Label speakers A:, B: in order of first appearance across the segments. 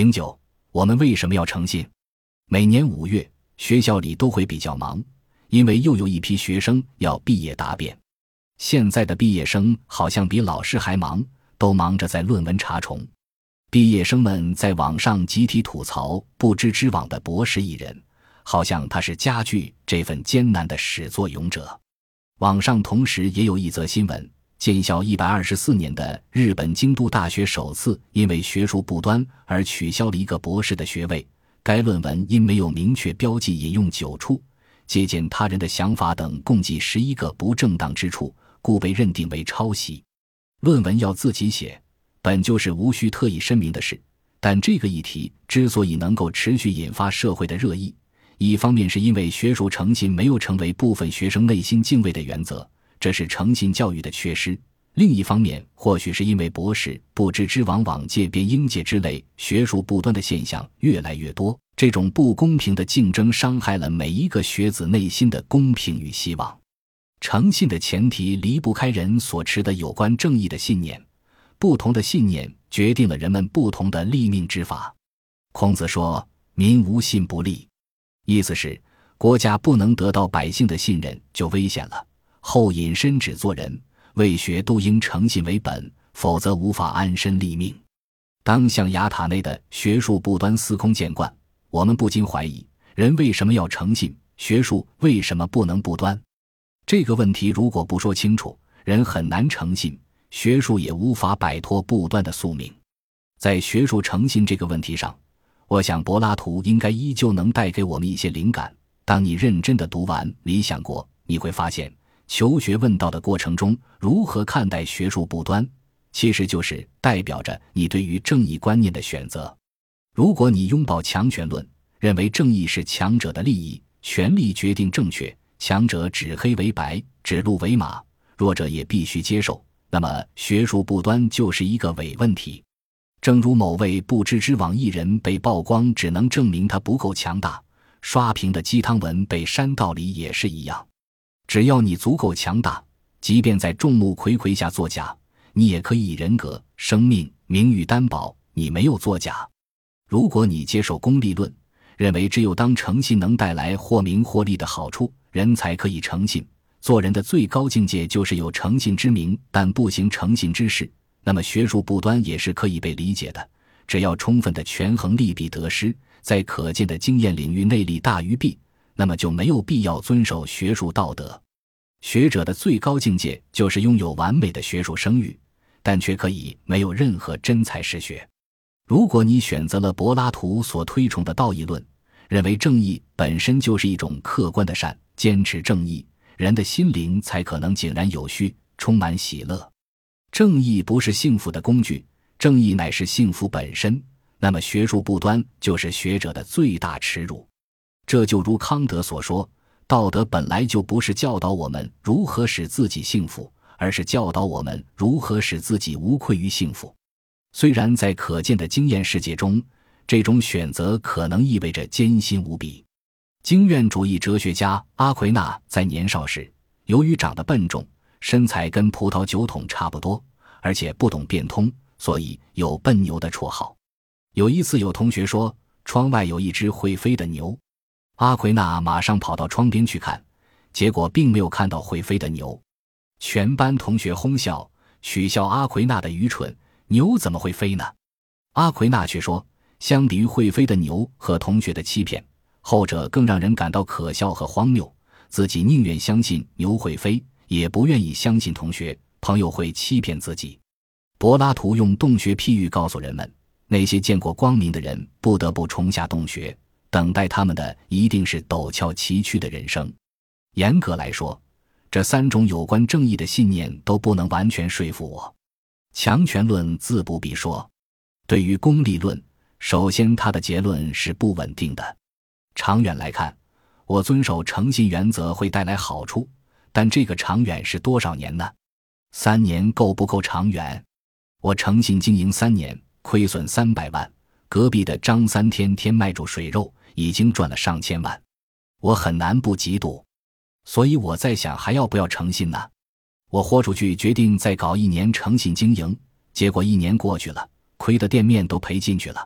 A: 零九，我们为什么要诚信？每年五月，学校里都会比较忙，因为又有一批学生要毕业答辩。现在的毕业生好像比老师还忙，都忙着在论文查重。毕业生们在网上集体吐槽不知之网的博士艺人，好像他是加剧这份艰难的始作俑者。网上同时也有一则新闻：建校一百二十四年的日本京都大学首次因为学术不端而取消了一个博士的学位。该论文因没有明确标记引用九处、借鉴他人的想法等共计十一个不正当之处，故被认定为抄袭。论文要自己写，本就是无需特意声明的事。但这个议题之所以能够持续引发社会的热议，一方面是因为学术诚信没有成为部分学生内心敬畏的原则，这是诚信教育的缺失；另一方面，或许是因为博士不知之往往界别应界之类学术不端的现象越来越多，这种不公平的竞争伤害了每一个学子内心的公平与希望。诚信的前提离不开人所持的有关正义的信念，不同的信念决定了人们不同的立命之法。孔子说：“民无信不立。”意思是，国家不能得到百姓的信任就危险了。后引申指做人，为学都应诚信为本，否则无法安身立命。当象牙塔内的学术不端司空见惯，我们不禁怀疑：人为什么要诚信？学术为什么不能不端？这个问题如果不说清楚，人很难诚信，学术也无法摆脱不端的宿命。在学术诚信这个问题上。我想，柏拉图应该依旧能带给我们一些灵感。当你认真的读完《理想国》，你会发现，求学问道的过程中，如何看待学术不端，其实就是代表着你对于正义观念的选择。如果你拥抱强权论，认为正义是强者的利益，权力决定正确，强者指黑为白，指鹿为马，弱者也必须接受，那么学术不端就是一个伪问题。正如某位不知之网艺人被曝光，只能证明他不够强大；刷屏的鸡汤文被删道理也是一样。只要你足够强大，即便在众目睽睽下作假，你也可以以人格、生命、名誉担保你没有作假。如果你接受功利论，认为只有当诚信能带来或名或利的好处，人才可以诚信。做人的最高境界就是有诚信之名，但不行诚信之事。那么学术不端也是可以被理解的，只要充分的权衡利弊得失，在可见的经验领域内利大于弊，那么就没有必要遵守学术道德。学者的最高境界就是拥有完美的学术声誉，但却可以没有任何真才实学。如果你选择了柏拉图所推崇的道义论，认为正义本身就是一种客观的善，坚持正义，人的心灵才可能井然有序，充满喜乐。正义不是幸福的工具，正义乃是幸福本身。那么学术不端就是学者的最大耻辱。这就如康德所说：“道德本来就不是教导我们如何使自己幸福，而是教导我们如何使自己无愧于幸福。”虽然在可见的经验世界中，这种选择可能意味着艰辛无比。经验主义哲学家阿奎那在年少时，由于长得笨重。身材跟葡萄酒桶差不多，而且不懂变通，所以有“笨牛”的绰号。有一次，有同学说窗外有一只会飞的牛，阿奎那马上跑到窗边去看，结果并没有看到会飞的牛。全班同学哄笑，取笑阿奎那的愚蠢：牛怎么会飞呢？阿奎那却说，相比于会飞的牛和同学的欺骗，后者更让人感到可笑和荒谬。自己宁愿相信牛会飞。也不愿意相信同学朋友会欺骗自己。柏拉图用洞穴譬喻告诉人们：那些见过光明的人不得不冲下洞穴，等待他们的一定是陡峭崎岖的人生。严格来说，这三种有关正义的信念都不能完全说服我。强权论自不必说，对于功利论，首先它的结论是不稳定的。长远来看，我遵守诚信原则会带来好处。但这个长远是多少年呢？三年够不够长远？我诚信经营三年，亏损三百万。隔壁的张三天天卖煮水肉，已经赚了上千万。我很难不嫉妒，所以我在想还要不要诚信呢？我豁出去决定再搞一年诚信经营，结果一年过去了，亏的店面都赔进去了。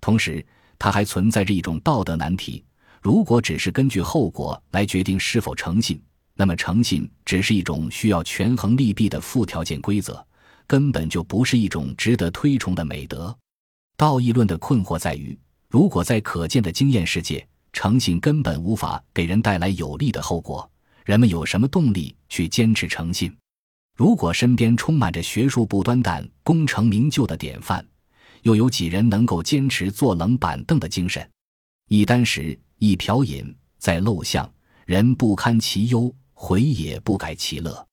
A: 同时，它还存在着一种道德难题：如果只是根据后果来决定是否诚信，那么诚信只是一种需要权衡利弊的附条件规则，根本就不是一种值得推崇的美德。道义论的困惑在于，如果在可见的经验世界，诚信根本无法给人带来有利的后果，人们有什么动力去坚持诚信？如果身边充满着学术不端但功成名就的典范，又有几人能够坚持坐冷板凳的精神？一箪食，一瓢饮，在陋巷，人不堪其忧，回也不改其乐。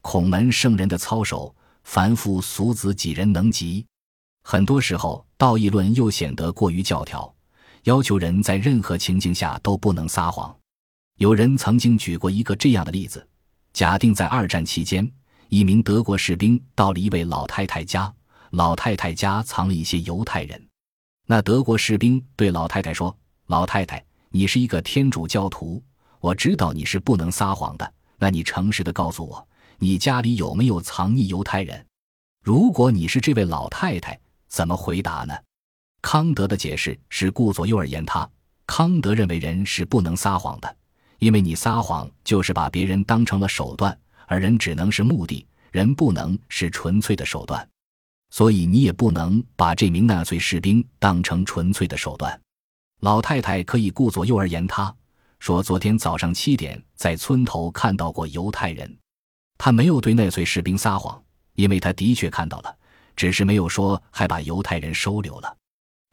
A: 孔门圣人的操守，凡夫俗子几人能及？很多时候，道义论又显得过于教条，要求人在任何情境下都不能撒谎。有人曾经举过一个这样的例子：假定在二战期间。一名德国士兵到了一位老太太家，老太太家藏了一些犹太人。那德国士兵对老太太说：“老太太，你是一个天主教徒，我知道你是不能撒谎的。那你诚实的告诉我，你家里有没有藏匿犹太人？如果你是这位老太太，怎么回答呢？”康德的解释是顾左右而言他。康德认为人是不能撒谎的，因为你撒谎就是把别人当成了手段。而人只能是目的，人不能是纯粹的手段，所以你也不能把这名纳粹士兵当成纯粹的手段。老太太可以顾左右而言他，说昨天早上七点在村头看到过犹太人，他没有对纳粹士兵撒谎，因为他的确看到了，只是没有说还把犹太人收留了，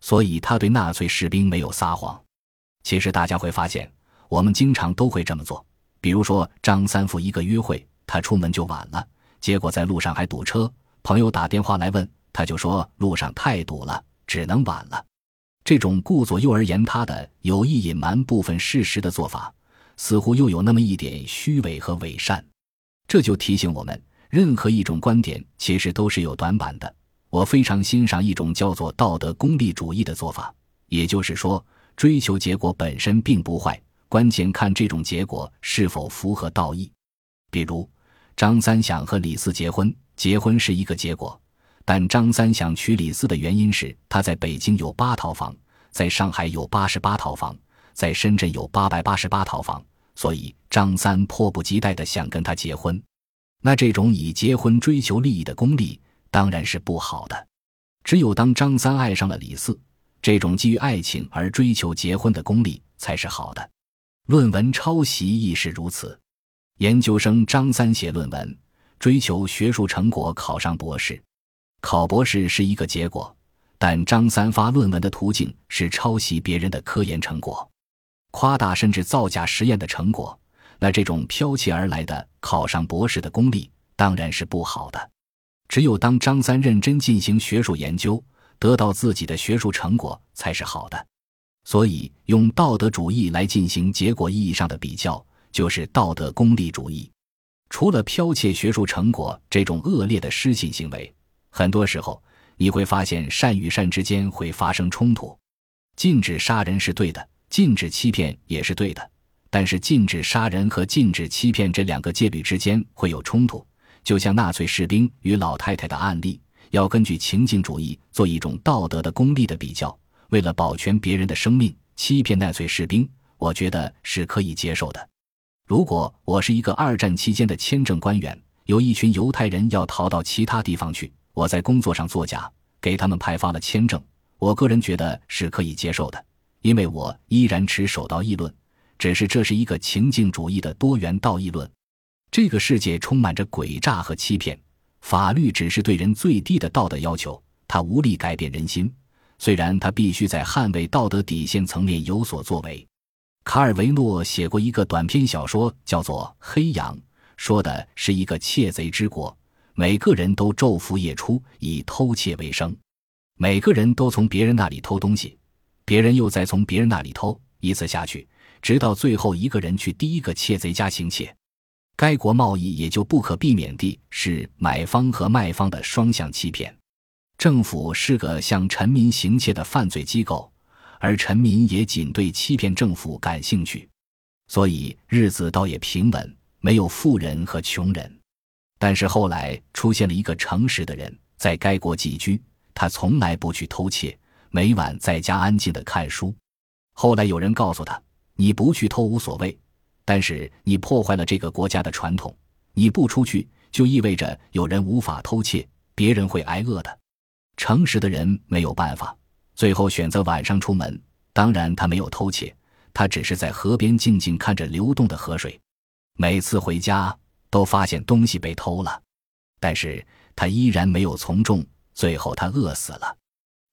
A: 所以他对纳粹士兵没有撒谎。其实大家会发现，我们经常都会这么做，比如说张三富一个约会。他出门就晚了，结果在路上还堵车。朋友打电话来问，他就说路上太堵了，只能晚了。这种顾左右而言他的有意隐瞒部分事实的做法，似乎又有那么一点虚伪和伪善。这就提醒我们，任何一种观点其实都是有短板的。我非常欣赏一种叫做道德功利主义的做法，也就是说，追求结果本身并不坏，关键看这种结果是否符合道义。比如。张三想和李四结婚，结婚是一个结果，但张三想娶李四的原因是他在北京有八套房，在上海有八十八套房，在深圳有八百八十八套房，所以张三迫不及待的想跟他结婚。那这种以结婚追求利益的功利当然是不好的。只有当张三爱上了李四，这种基于爱情而追求结婚的功利才是好的。论文抄袭亦是如此。研究生张三写论文，追求学术成果，考上博士。考博士是一个结果，但张三发论文的途径是抄袭别人的科研成果，夸大甚至造假实验的成果。那这种剽窃而来的考上博士的功利当然是不好的。只有当张三认真进行学术研究，得到自己的学术成果才是好的。所以，用道德主义来进行结果意义上的比较。就是道德功利主义。除了剽窃学术成果这种恶劣的失信行为，很多时候你会发现善与善之间会发生冲突。禁止杀人是对的，禁止欺骗也是对的，但是禁止杀人和禁止欺骗这两个戒律之间会有冲突。就像纳粹士兵与老太太的案例，要根据情境主义做一种道德的功利的比较。为了保全别人的生命，欺骗纳粹士兵，我觉得是可以接受的。如果我是一个二战期间的签证官员，有一群犹太人要逃到其他地方去，我在工作上作假，给他们派发了签证，我个人觉得是可以接受的，因为我依然持守道义论，只是这是一个情境主义的多元道义论。这个世界充满着诡诈和欺骗，法律只是对人最低的道德要求，它无力改变人心，虽然它必须在捍卫道德底线层面有所作为。卡尔维诺写过一个短篇小说，叫做《黑羊》，说的是一个窃贼之国，每个人都昼伏夜出，以偷窃为生，每个人都从别人那里偷东西，别人又再从别人那里偷，一次下去，直到最后一个人去第一个窃贼家行窃，该国贸易也就不可避免地是买方和卖方的双向欺骗，政府是个向臣民行窃的犯罪机构。而臣民也仅对欺骗政府感兴趣，所以日子倒也平稳，没有富人和穷人。但是后来出现了一个诚实的人，在该国寄居，他从来不去偷窃，每晚在家安静的看书。后来有人告诉他：“你不去偷无所谓，但是你破坏了这个国家的传统。你不出去，就意味着有人无法偷窃，别人会挨饿的。”诚实的人没有办法，最后选择晚上出门。当然，他没有偷窃，他只是在河边静静看着流动的河水。每次回家都发现东西被偷了，但是他依然没有从众。最后，他饿死了。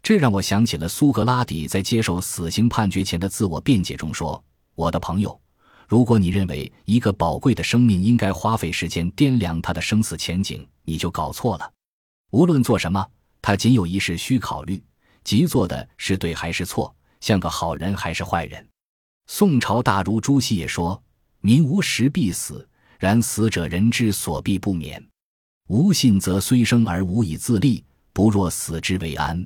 A: 这让我想起了苏格拉底在接受死刑判决前的自我辩解中说：“我的朋友，如果你认为一个宝贵的生命应该花费时间掂量他的生死前景，你就搞错了。无论做什么，他仅有一事需考虑，即做的是对还是错，像个好人还是坏人。”宋朝大儒朱熹也说：“民无时必死，然死者人之所必不免。无信则虽生而无以自立，不若死之为安。”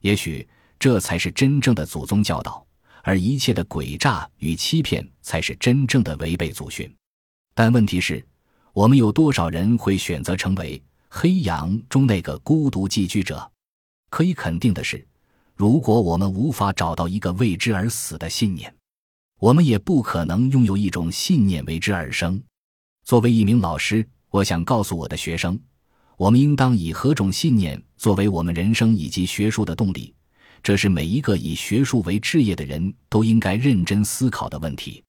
A: 也许这才是真正的祖宗教导，而一切的诡诈与欺骗才是真正的违背祖训。但问题是，我们有多少人会选择成为黑羊中那个孤独寄居者？可以肯定的是，如果我们无法找到一个为之而死的信念，我们也不可能拥有一种信念为之而生。作为一名老师，我想告诉我的学生。我们应当以何种信念作为我们人生以及学术的动力？这是每一个以学术为置业的人都应该认真思考的问题。